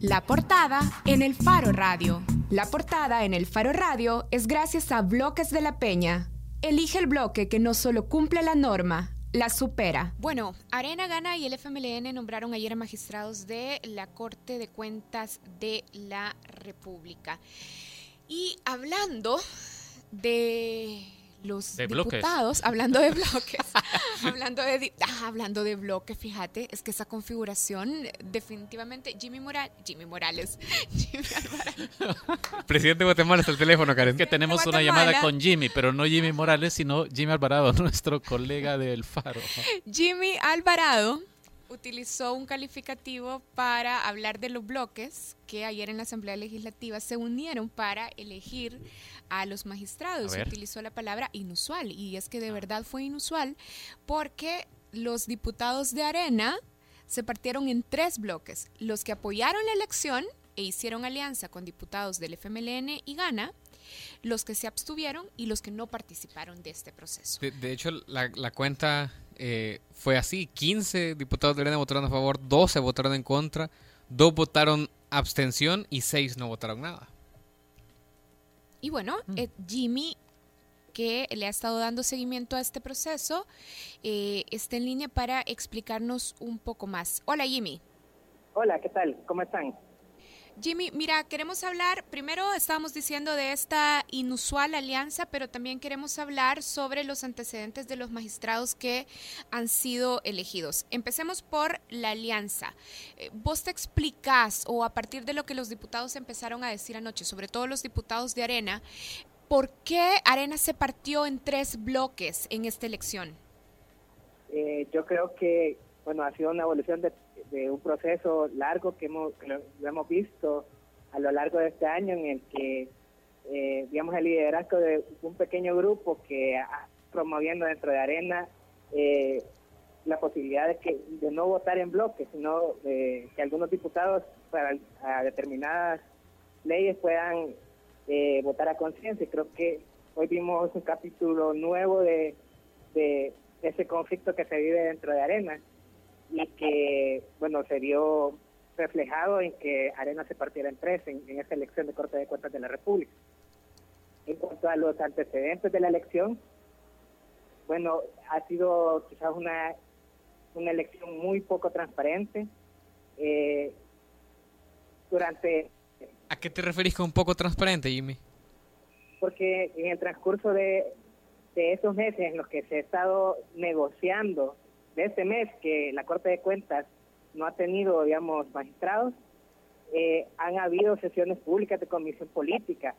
La portada en el Faro Radio. La portada en el Faro Radio es gracias a Bloques de la Peña. Elige el bloque que no solo cumple la norma, la supera. Bueno, Arena Gana y el FMLN nombraron ayer a magistrados de la Corte de Cuentas de la República. Y hablando de los diputados, hablando de bloques, hablando de ah, hablando de bloques, fíjate, es que esa configuración definitivamente Jimmy Morales, Jimmy Morales, Jimmy Alvarado. Presidente de Guatemala está el teléfono, Karen. Que tenemos una llamada con Jimmy, pero no Jimmy Morales, sino Jimmy Alvarado, nuestro colega del Faro. Jimmy Alvarado utilizó un calificativo para hablar de los bloques que ayer en la Asamblea Legislativa se unieron para elegir a los magistrados. Utilizó la palabra inusual y es que de verdad fue inusual porque los diputados de Arena se partieron en tres bloques. Los que apoyaron la elección e hicieron alianza con diputados del FMLN y Gana, los que se abstuvieron y los que no participaron de este proceso. De, hecho, la, la cuenta eh, fue así. 15 diputados de Arena votaron a favor, 12 votaron en contra, 2 votaron abstención y 6 no votaron nada. Y bueno, mm. eh, Jimmy, que le ha estado dando seguimiento a este proceso, eh, está en línea para explicarnos un poco más. Hola Jimmy. Hola, ¿qué tal? ¿Cómo están? Jimmy, mira, queremos hablar, primero estábamos diciendo de esta inusual alianza, pero también queremos hablar sobre los antecedentes de los magistrados que han sido elegidos. Empecemos por la alianza. Eh, ¿Vos te explicás, o a partir de lo que los diputados empezaron a decir anoche, sobre todo los diputados de Arena, por qué Arena se partió en tres bloques en esta elección? Eh, yo creo que, bueno, ha sido una evolución de de un proceso largo que hemos, lo, hemos visto a lo largo de este año en el que, eh, digamos, el liderazgo de un pequeño grupo que ha promoviendo dentro de Arena eh, la posibilidad de que de no votar en bloque, sino que algunos diputados para determinadas leyes puedan eh, votar a conciencia. Creo que hoy vimos un capítulo nuevo de, de ese conflicto que se vive dentro de Arena y que, bueno, se vio reflejado en que Arena se partiera en tres en, esta elección de Corte de Cuentas de la República. En cuanto a los antecedentes de la elección, bueno, ha sido quizás una, una elección muy poco transparente. Eh, durante... ¿A qué te referís con un poco transparente, Jimmy? Porque en el transcurso de, de esos meses en los que se ha estado negociando de este mes que la Corte de Cuentas no ha tenido, digamos, magistrados, eh, han habido sesiones públicas de comisión política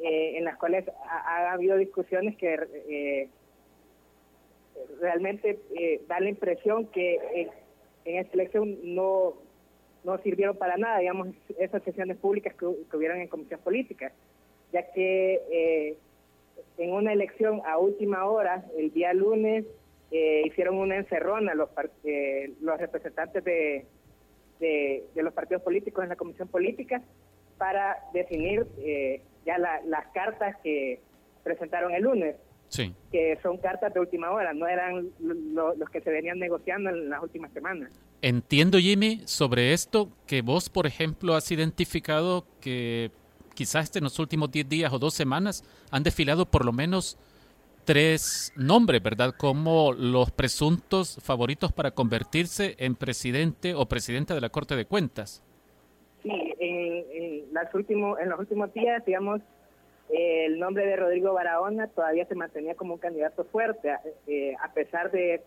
eh, en las cuales ha, habido discusiones que eh, realmente da la impresión que en esta elección no, no sirvieron para nada, digamos, esas sesiones públicas que, que en comisión política, ya que en una elección a última hora, el día lunes, eh, hicieron una encerrona los, eh, los representantes de, de, los partidos políticos en la comisión política para definir eh, ya las cartas que presentaron el lunes. que son cartas de última hora, no eran los que se venían negociando en las últimas semanas. Entiendo, Jimmy, sobre esto que vos, por ejemplo, has identificado que quizás en los últimos 10 días o dos semanas han desfilado por lo menos tres nombres, ¿verdad? Como los presuntos favoritos para convertirse en presidente o presidenta de la Corte de Cuentas. Sí, en, las últimos, en los últimos días, digamos, el nombre de Rodrigo Barahona todavía se mantenía como un candidato fuerte, eh, a pesar de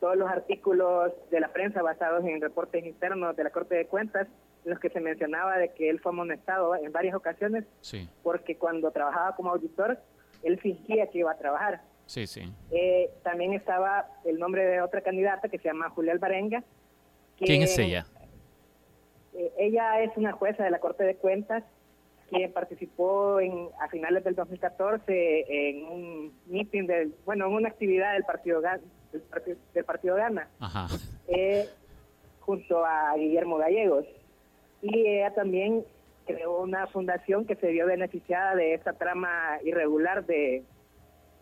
todos los artículos de la prensa basados en reportes internos de la Corte de Cuentas, en los que se mencionaba de que él fue amonestado en varias ocasiones, sí. porque cuando trabajaba como auditor él fingía que iba a trabajar. Sí, sí. Eh, también estaba el nombre de otra candidata que se llama Julia Alvarenga. ¿Quién es ella? Eh, ella es una jueza de la Corte de Cuentas que participó en, a finales del 2014 en un meeting, del, bueno, en una actividad del Partido, del partido, Gana, eh, junto a Guillermo Gallegos. Y ella también creó una fundación que se vio beneficiada de esta trama irregular de,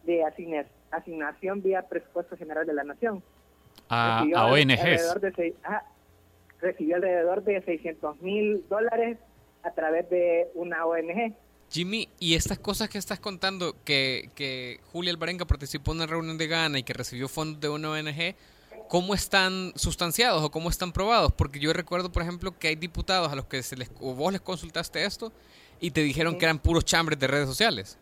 de asignación vía presupuesto general de la nación. A, ONGs. Ah, recibió alrededor de 600 mil dólares a través de una ONG. Jimmy, y estas cosas que estás contando, que, que Julia Alvarenga participó en una reunión de Ghana y que recibió fondos de una ONG, ¿cómo están sustanciados o cómo están probados? Porque yo recuerdo, por ejemplo, que hay diputados a los que se les, o vos les consultaste esto y te dijeron que eran puros chambres de redes sociales.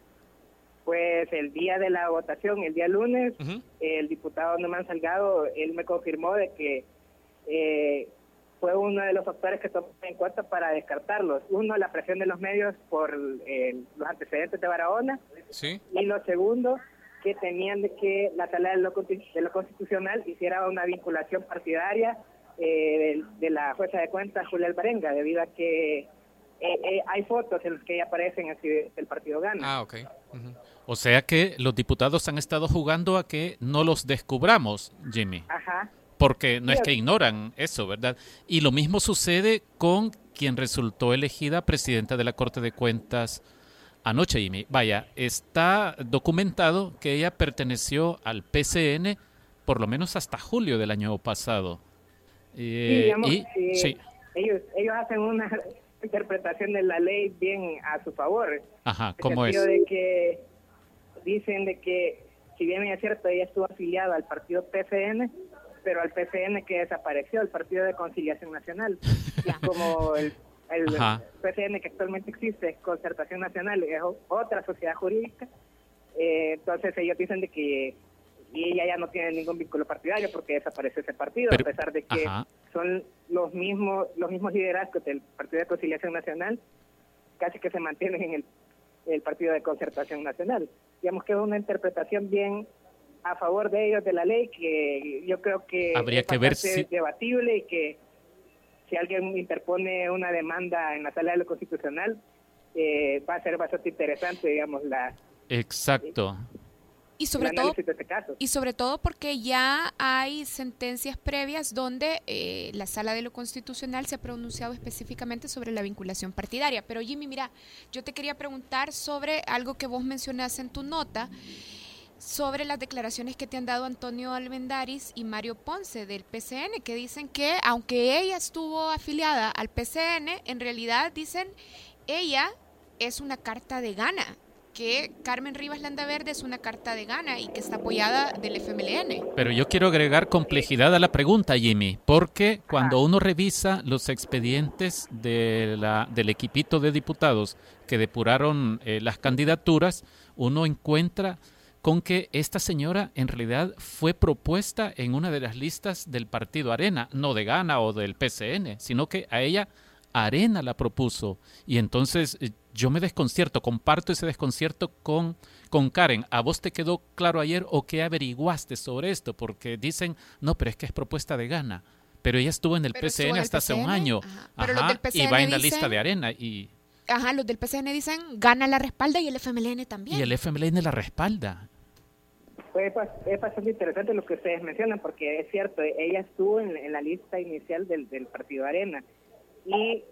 Pues el día de la votación, el día lunes, el diputado Norman Salgado, él me confirmó de que eh, fue uno de los factores que tomó en cuenta para descartarlos. Uno, la presión de los medios por los antecedentes de Barahona. ¿Sí? Y lo segundo, que tenían de que la sala de lo, constitucional hiciera una vinculación partidaria eh, de, la jueza de cuentas Julia Alvarenga, debido a que eh, eh, hay fotos en las que ella aparece en el, partido Gana. Ah, ok. O sea que los diputados han estado jugando a que no los descubramos, Jimmy. Ajá porque no es que ignoran eso, ¿verdad? Y lo mismo sucede con quien resultó elegida presidenta de la Corte de Cuentas anoche, Jimmy. Vaya, está documentado que ella perteneció al PCN por lo menos hasta julio del año pasado. Eh, y, sí. ellos, ellos hacen una interpretación de la ley bien a su favor. Ajá, ¿cómo es? de que dicen de que si bien es cierto ella estuvo afiliada al partido PCN, pero al PCN que desapareció, el Partido de Conciliación Nacional. como el, el PCN que actualmente existe, Concertación Nacional, es otra sociedad jurídica. Eh, entonces ellos dicen de que y ella ya no tiene ningún vínculo partidario porque desaparece ese partido, a pesar de que son los mismos los mismos liderazgos del Partido de Conciliación Nacional, casi que se mantienen en el, el Partido de Concertación Nacional. Digamos que es una interpretación bien a favor de ellos de la ley que yo creo que habría que ver si debatible y que si alguien interpone una demanda en la sala de lo constitucional eh, va a ser bastante interesante digamos la exacto. Y sobre todo este y sobre todo porque ya hay sentencias previas donde eh, la sala de lo constitucional se ha pronunciado específicamente sobre la vinculación partidaria. Pero Jimmy mira yo te quería preguntar sobre algo que vos mencionaste en tu nota sobre las declaraciones que te han dado Antonio Almendaris y Mario Ponce del PCN, que dicen que aunque ella estuvo afiliada al PCN, en realidad dicen ella es una carta de gana, que Carmen Rivas Landaverde es una carta de gana y que está apoyada del FMLN. Pero yo quiero agregar complejidad a la pregunta, Jimmy, porque cuando uno revisa los expedientes de la, del equipito de diputados que depuraron eh, las candidaturas, uno encuentra con que esta señora en realidad fue propuesta en una de las listas del partido Arena, no de Gana o del PCN, sino que a ella Arena la propuso. Y entonces eh, yo me desconcierto, comparto ese desconcierto con, con Karen. ¿A vos te quedó claro ayer o qué averiguaste sobre esto? Porque dicen, no, pero es que es propuesta de Gana. Pero ella estuvo en el PCN hasta hace un año. y va en la lista de Arena. y Ajá, los del PCN dicen gana la respalda y el FMLN también. Y el FMLN la respalda. Pues es bastante interesante lo que ustedes mencionan, porque es cierto, ella estuvo en, la lista inicial del, partido Arena. Y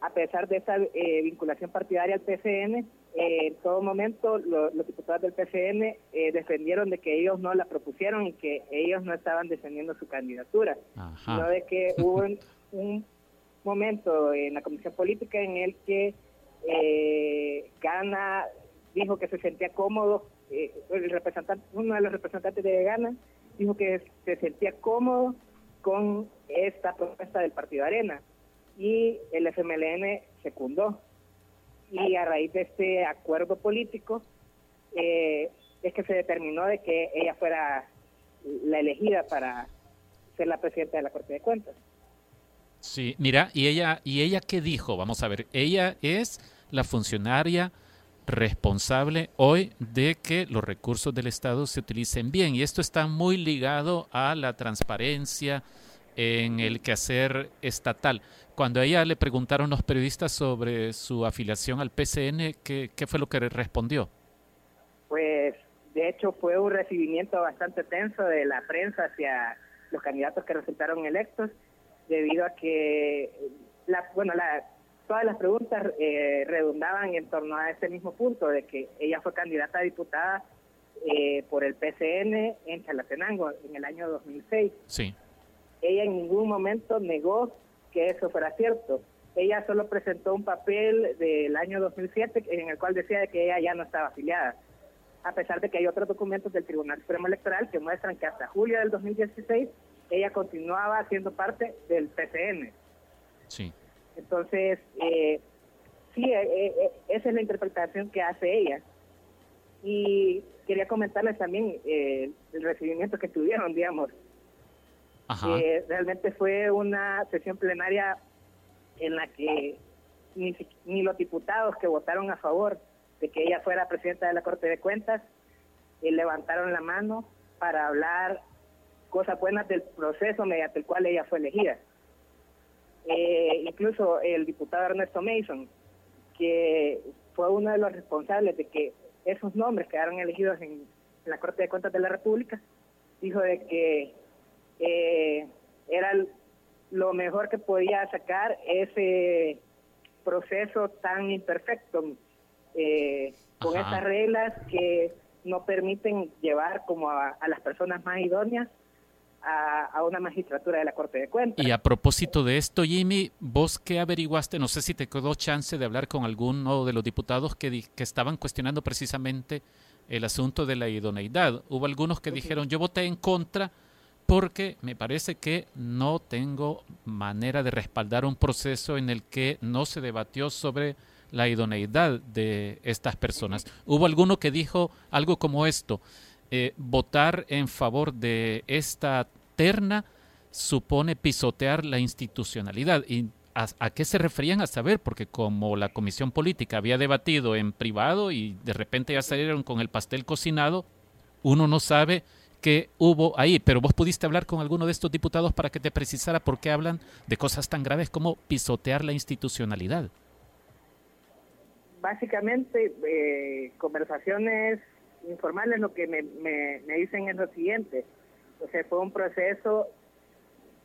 a pesar de esa eh, vinculación partidaria al PCN, eh, en todo momento los diputados del PCN eh, defendieron de que ellos no la propusieron y que ellos no estaban defendiendo su candidatura, sino de que hubo un, momento en la comisión política en el que Gana dijo que se sentía cómodo eh, el representante, uno de los representantes de Gana dijo que se sentía cómodo con esta propuesta del Partido Arena y el FMLN secundó. Y a raíz de este acuerdo político eh, es que se determinó de que ella fuera la elegida para ser la presidenta de la Corte de Cuentas. Sí, mira, y ella y ella qué dijo, vamos a ver, ella es la funcionaria responsable hoy de que los recursos del Estado se utilicen bien. Y esto está muy ligado a la transparencia en el quehacer estatal. Cuando a ella le preguntaron los periodistas sobre su afiliación al PCN, ¿qué, qué fue lo que respondió? Pues de hecho fue un recibimiento bastante tenso de la prensa hacia los candidatos que resultaron electos, debido a que, la, bueno, la, todas las preguntas eh, redundaban en torno a ese mismo punto, de que ella fue candidata a diputada eh, por el PCN en Chalatenango en el año 2006. Sí. Ella en ningún momento negó que eso fuera cierto. Ella solo presentó un papel del año 2007 en el cual decía que ella ya no estaba afiliada, a pesar de que hay otros documentos del Tribunal Supremo Electoral que muestran que hasta julio del 2016 ella continuaba siendo parte del PCN. Sí. Entonces, eh, sí, eh, eh, esa es la interpretación que hace ella. Y quería comentarles también el recibimiento que tuvieron, digamos. realmente fue una sesión plenaria en la que ni, ni los diputados que votaron a favor de que ella fuera presidenta de la Corte de Cuentas levantaron la mano para hablar cosas buenas del proceso mediante el cual ella fue elegida. Eh, incluso el diputado Ernesto Mason, que fue uno de los responsables de que esos nombres quedaron elegidos en, la Corte de Cuentas de la República, dijo de que eh, era lo mejor que podía sacar ese proceso tan imperfecto, eh, con esas reglas que no permiten llevar como a las personas más idóneas a, una magistratura de la Corte de Cuentas. Y a propósito de esto, Jimmy, vos qué averiguaste, no sé si te quedó chance de hablar con alguno de los diputados que, que estaban cuestionando precisamente el asunto de la idoneidad. Hubo algunos que dijeron, yo voté en contra porque me parece que no tengo manera de respaldar un proceso en el que no se debatió sobre la idoneidad de estas personas. Hubo alguno que dijo algo como esto, eh, votar en favor de esta terna supone pisotear la institucionalidad. ¿Y a, qué se referían a saber? Porque como la comisión política había debatido en privado y de repente ya salieron con el pastel cocinado, uno no sabe qué hubo ahí. Pero vos pudiste hablar con alguno de estos diputados para que te precisara por qué hablan de cosas tan graves como pisotear la institucionalidad. Básicamente, eh, conversaciones informales lo que me, me, dicen es lo siguiente. O sea, fue un proceso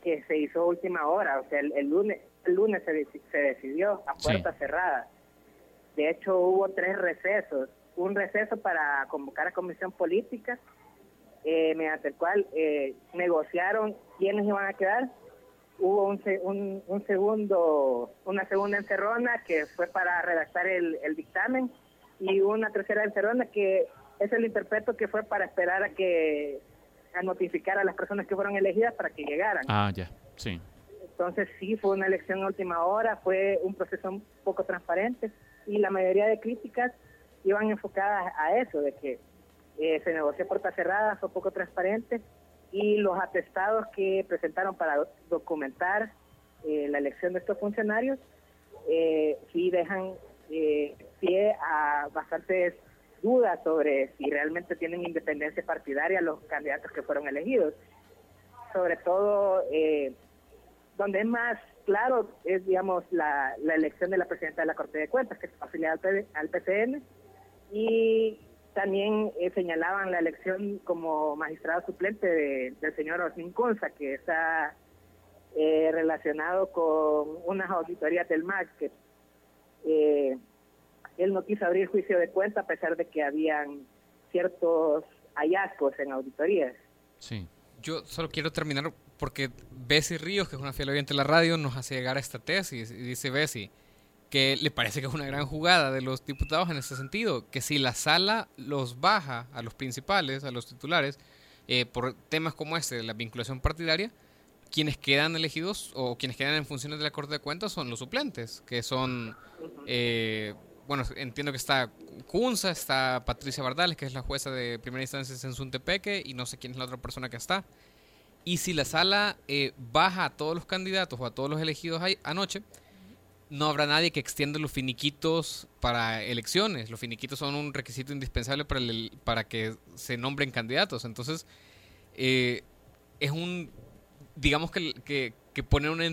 que se hizo última hora. O sea, el, lunes el lunes se, se decidió a puerta cerrada. De hecho, hubo tres recesos. Un receso para convocar a comisión política, eh, mediante el cual eh, negociaron quiénes iban a quedar. Hubo un, un, un, segundo, una segunda encerrona que fue para redactar el, el dictamen y una tercera encerrona que es el interpreto que fue para esperar a que a notificar a las personas que fueron elegidas para que llegaran. Ah, ya, sí. Entonces sí, fue una elección a última hora, fue un proceso un poco transparente y la mayoría de críticas iban enfocadas a eso, de que eh, se negoció puertas cerradas, fue poco transparente y los atestados que presentaron para documentar eh, la elección de estos funcionarios eh, sí dejan eh, pie a bastantes dudas sobre si realmente tienen independencia partidaria los candidatos que fueron elegidos. Sobre todo, eh, donde es más claro es, digamos, la, elección de la presidenta de la Corte de Cuentas, que está afiliada al, PCN, y también eh, señalaban la elección como magistrado suplente del señor Osmin Conza, que está eh, relacionado con unas auditorías del MAC que él no quiso abrir juicio de cuenta a pesar de que habían ciertos hallazgos en auditorías. Sí. Yo solo quiero terminar porque Bessie Ríos, que es una fiel oyente de la radio, nos hace llegar a esta tesis. Y dice Bessie que le parece que es una gran jugada de los diputados en ese sentido, que si la sala los baja a los principales, a los titulares, eh, por temas como este de la vinculación partidaria, quienes quedan elegidos o quienes quedan en funciones de la Corte de Cuentas son los suplentes, que son eh, bueno, entiendo que está Kunza, está Patricia Bardales, que es la jueza de primera instancia en Suntepeque, y no sé quién es la otra persona que está. Y si la sala eh, baja a todos los candidatos o a todos los elegidos anoche, no habrá nadie que extienda los finiquitos para elecciones. Los finiquitos son un requisito indispensable para, el, para que se nombren candidatos. Entonces, eh, es un, digamos que, que pone una,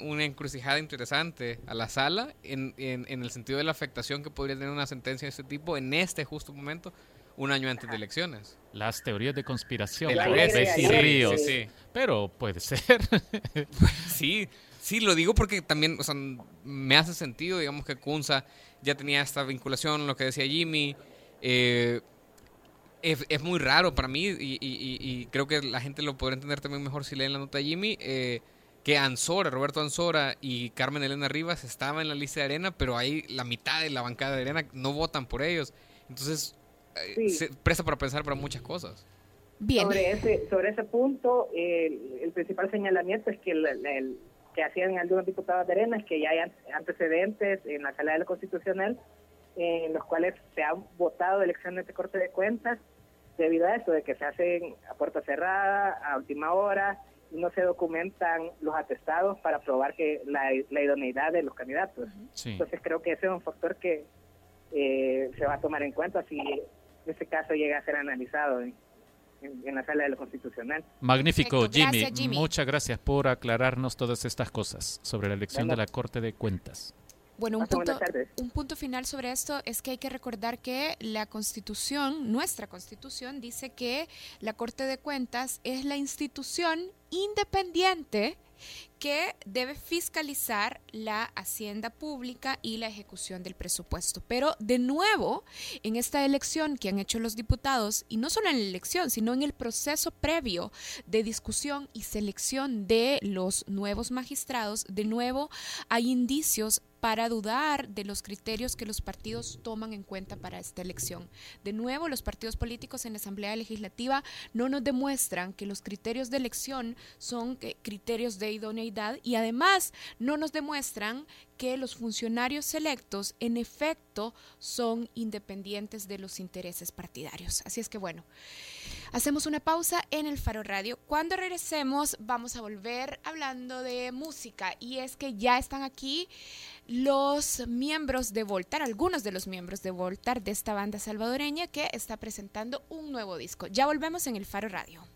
una, encrucijada interesante a la sala en, en, el sentido de la afectación que podría tener una sentencia de este tipo en este justo momento, un año antes de elecciones. Las teorías de conspiración. De sí, Pero puede ser. sí, sí, lo digo porque también me hace sentido, digamos que Kunza ya tenía esta vinculación, lo que decía Jimmy. Eh, es, muy raro para mí y, y, creo que la gente lo podrá entender también mejor si leen la nota de Jimmy. Eh, que Ansora, Roberto Ansora y Carmen Elena Rivas estaban en la lista de Arena, pero ahí la mitad de la bancada de Arena no votan por ellos. Entonces, eh, se presta para pensar para muchas cosas. Bien. Sobre ese, sobre ese punto, el principal señalamiento es que el, que hacían algunos diputados de Arena es que ya hay antecedentes en la sala de lo constitucional en los cuales se han votado elecciones de corte de cuentas debido a eso, de que se hacen a puerta cerrada, a última hora, no se documentan los atestados para probar que la, idoneidad de los candidatos. Entonces creo que ese es un factor que eh, se va a tomar en cuenta si ese caso llega a ser analizado en, la sala de lo constitucional. Magnífico, Jimmy. Muchas gracias por aclararnos todas estas cosas sobre la elección de la Corte de Cuentas. Bueno, un punto, un punto final sobre esto es que hay que recordar que la Constitución, nuestra Constitución, dice que la Corte de Cuentas es la institución independiente que debe fiscalizar la hacienda pública y la ejecución del presupuesto. Pero de nuevo, en esta elección que han hecho los diputados, y no solo en la elección, sino en el proceso previo de discusión y selección de los nuevos magistrados, de nuevo hay indicios para dudar de los criterios que los partidos toman en cuenta para esta elección. De nuevo, los partidos políticos en la Asamblea Legislativa no nos demuestran que los criterios de elección son criterios de idoneidad y además no nos demuestran que los funcionarios electos en efecto son independientes de los intereses partidarios. Así es que bueno, hacemos una pausa en el Faro Radio. Cuando regresemos vamos a volver hablando de música y es que ya están aquí los miembros de Voltar, algunos de los miembros de Voltar de esta banda salvadoreña que está presentando un nuevo disco. Ya volvemos en el Faro Radio.